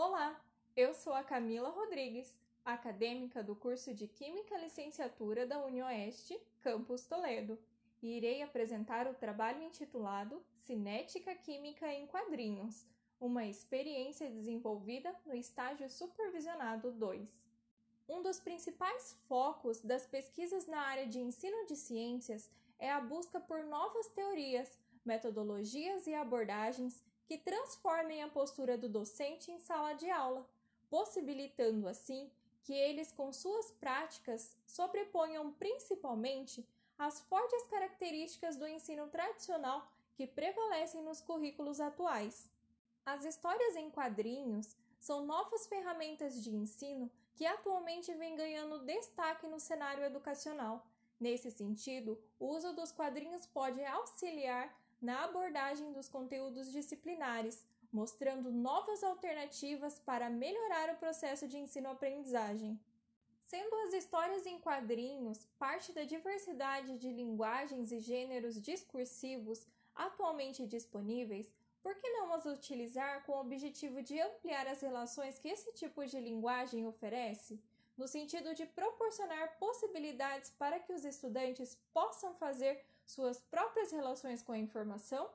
Olá, eu sou a Camila Rodrigues, acadêmica do curso de Química Licenciatura da UniOeste, Campus Toledo, e irei apresentar o trabalho intitulado Cinética Química em Quadrinhos, uma experiência desenvolvida no estágio supervisionado 2. Um dos principais focos das pesquisas na área de ensino de ciências é a busca por novas teorias, metodologias e abordagens que transformem a postura do docente em sala de aula, possibilitando assim que eles, com suas práticas, sobreponham principalmente as fortes características do ensino tradicional que prevalecem nos currículos atuais. As histórias em quadrinhos são novas ferramentas de ensino que atualmente vêm ganhando destaque no cenário educacional. Nesse sentido, o uso dos quadrinhos pode auxiliar na abordagem dos conteúdos disciplinares, mostrando novas alternativas para melhorar o processo de ensino-aprendizagem. Sendo as histórias em quadrinhos parte da diversidade de linguagens e gêneros discursivos atualmente disponíveis, por que não as utilizar com o objetivo de ampliar as relações que esse tipo de linguagem oferece? No sentido de proporcionar possibilidades para que os estudantes possam fazer suas próprias relações com a informação,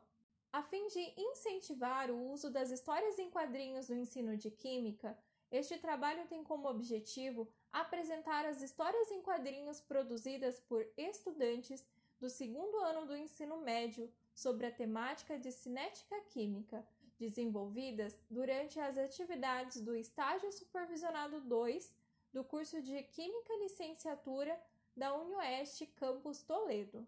a fim de incentivar o uso das histórias em quadrinhos no ensino de química. Este trabalho tem como objetivo apresentar as histórias em quadrinhos produzidas por estudantes do segundo ano do ensino médio sobre a temática de cinética química, desenvolvidas durante as atividades do estágio supervisionado 2 do curso de Química Licenciatura da UniOeste Campus Toledo.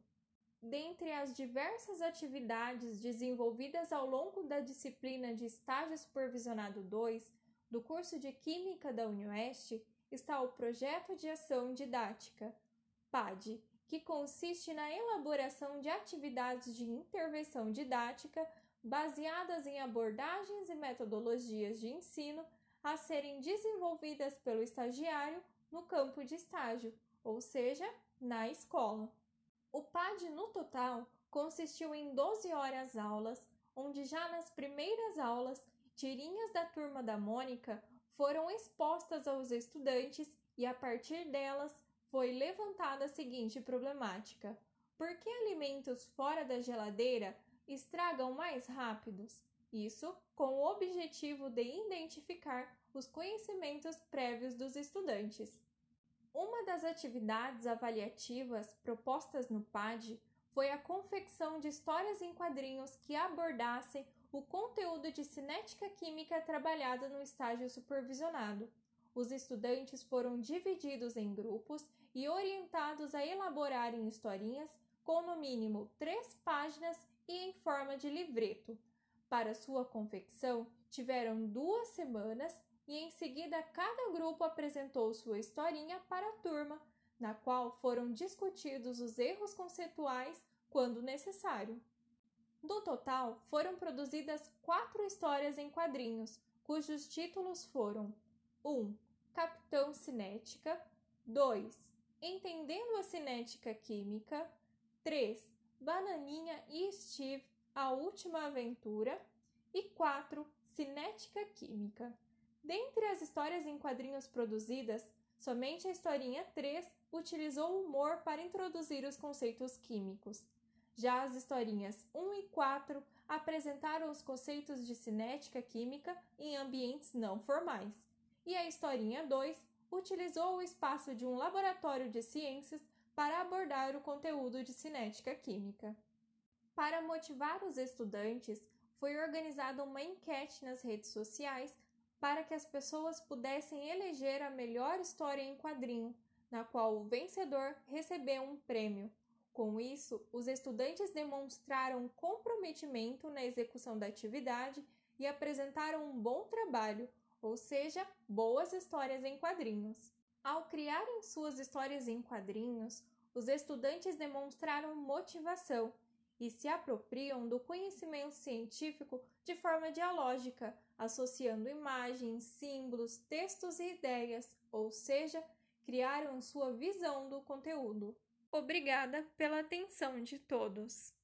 Dentre as diversas atividades desenvolvidas ao longo da disciplina de Estágio Supervisionado 2 do curso de Química da UniOeste está o Projeto de Ação Didática, PAD, que consiste na elaboração de atividades de intervenção didática baseadas em abordagens e metodologias de ensino a serem desenvolvidas pelo estagiário no campo de estágio, ou seja, na escola. O PAD no total consistiu em 12 horas aulas, onde já nas primeiras aulas, tirinhas da turma da Mônica foram expostas aos estudantes e a partir delas foi levantada a seguinte problemática: por que alimentos fora da geladeira estragam mais rápidos? Isso com o objetivo de identificar os conhecimentos prévios dos estudantes. Uma das atividades avaliativas propostas no PAD foi a confecção de histórias em quadrinhos que abordassem o conteúdo de cinética química trabalhado no estágio supervisionado. Os estudantes foram divididos em grupos e orientados a elaborarem historinhas com no mínimo três páginas e em forma de livreto. Para sua confecção, tiveram duas semanas e em seguida cada grupo apresentou sua historinha para a turma, na qual foram discutidos os erros conceituais quando necessário. Do total, foram produzidas quatro histórias em quadrinhos, cujos títulos foram 1. Um, Capitão Cinética 2. Entendendo a Cinética Química 3. Bananinha e Steve, A Última Aventura e 4. Cinética Química. Dentre as histórias em quadrinhos produzidas, somente a historinha 3 utilizou o humor para introduzir os conceitos químicos. Já as historinhas 1 e 4 apresentaram os conceitos de cinética química em ambientes não formais. E a historinha 2 utilizou o espaço de um laboratório de ciências para abordar o conteúdo de cinética química. Para motivar os estudantes, foi organizada uma enquete nas redes sociais para que as pessoas pudessem eleger a melhor história em quadrinho, na qual o vencedor recebeu um prêmio. Com isso, os estudantes demonstraram comprometimento na execução da atividade e apresentaram um bom trabalho, ou seja, boas histórias em quadrinhos. Ao criarem suas histórias em quadrinhos, os estudantes demonstraram motivação e se apropriam do conhecimento científico de forma dialógica, associando imagens, símbolos, textos e ideias, ou seja, criaram sua visão do conteúdo. Obrigada pela atenção de todos!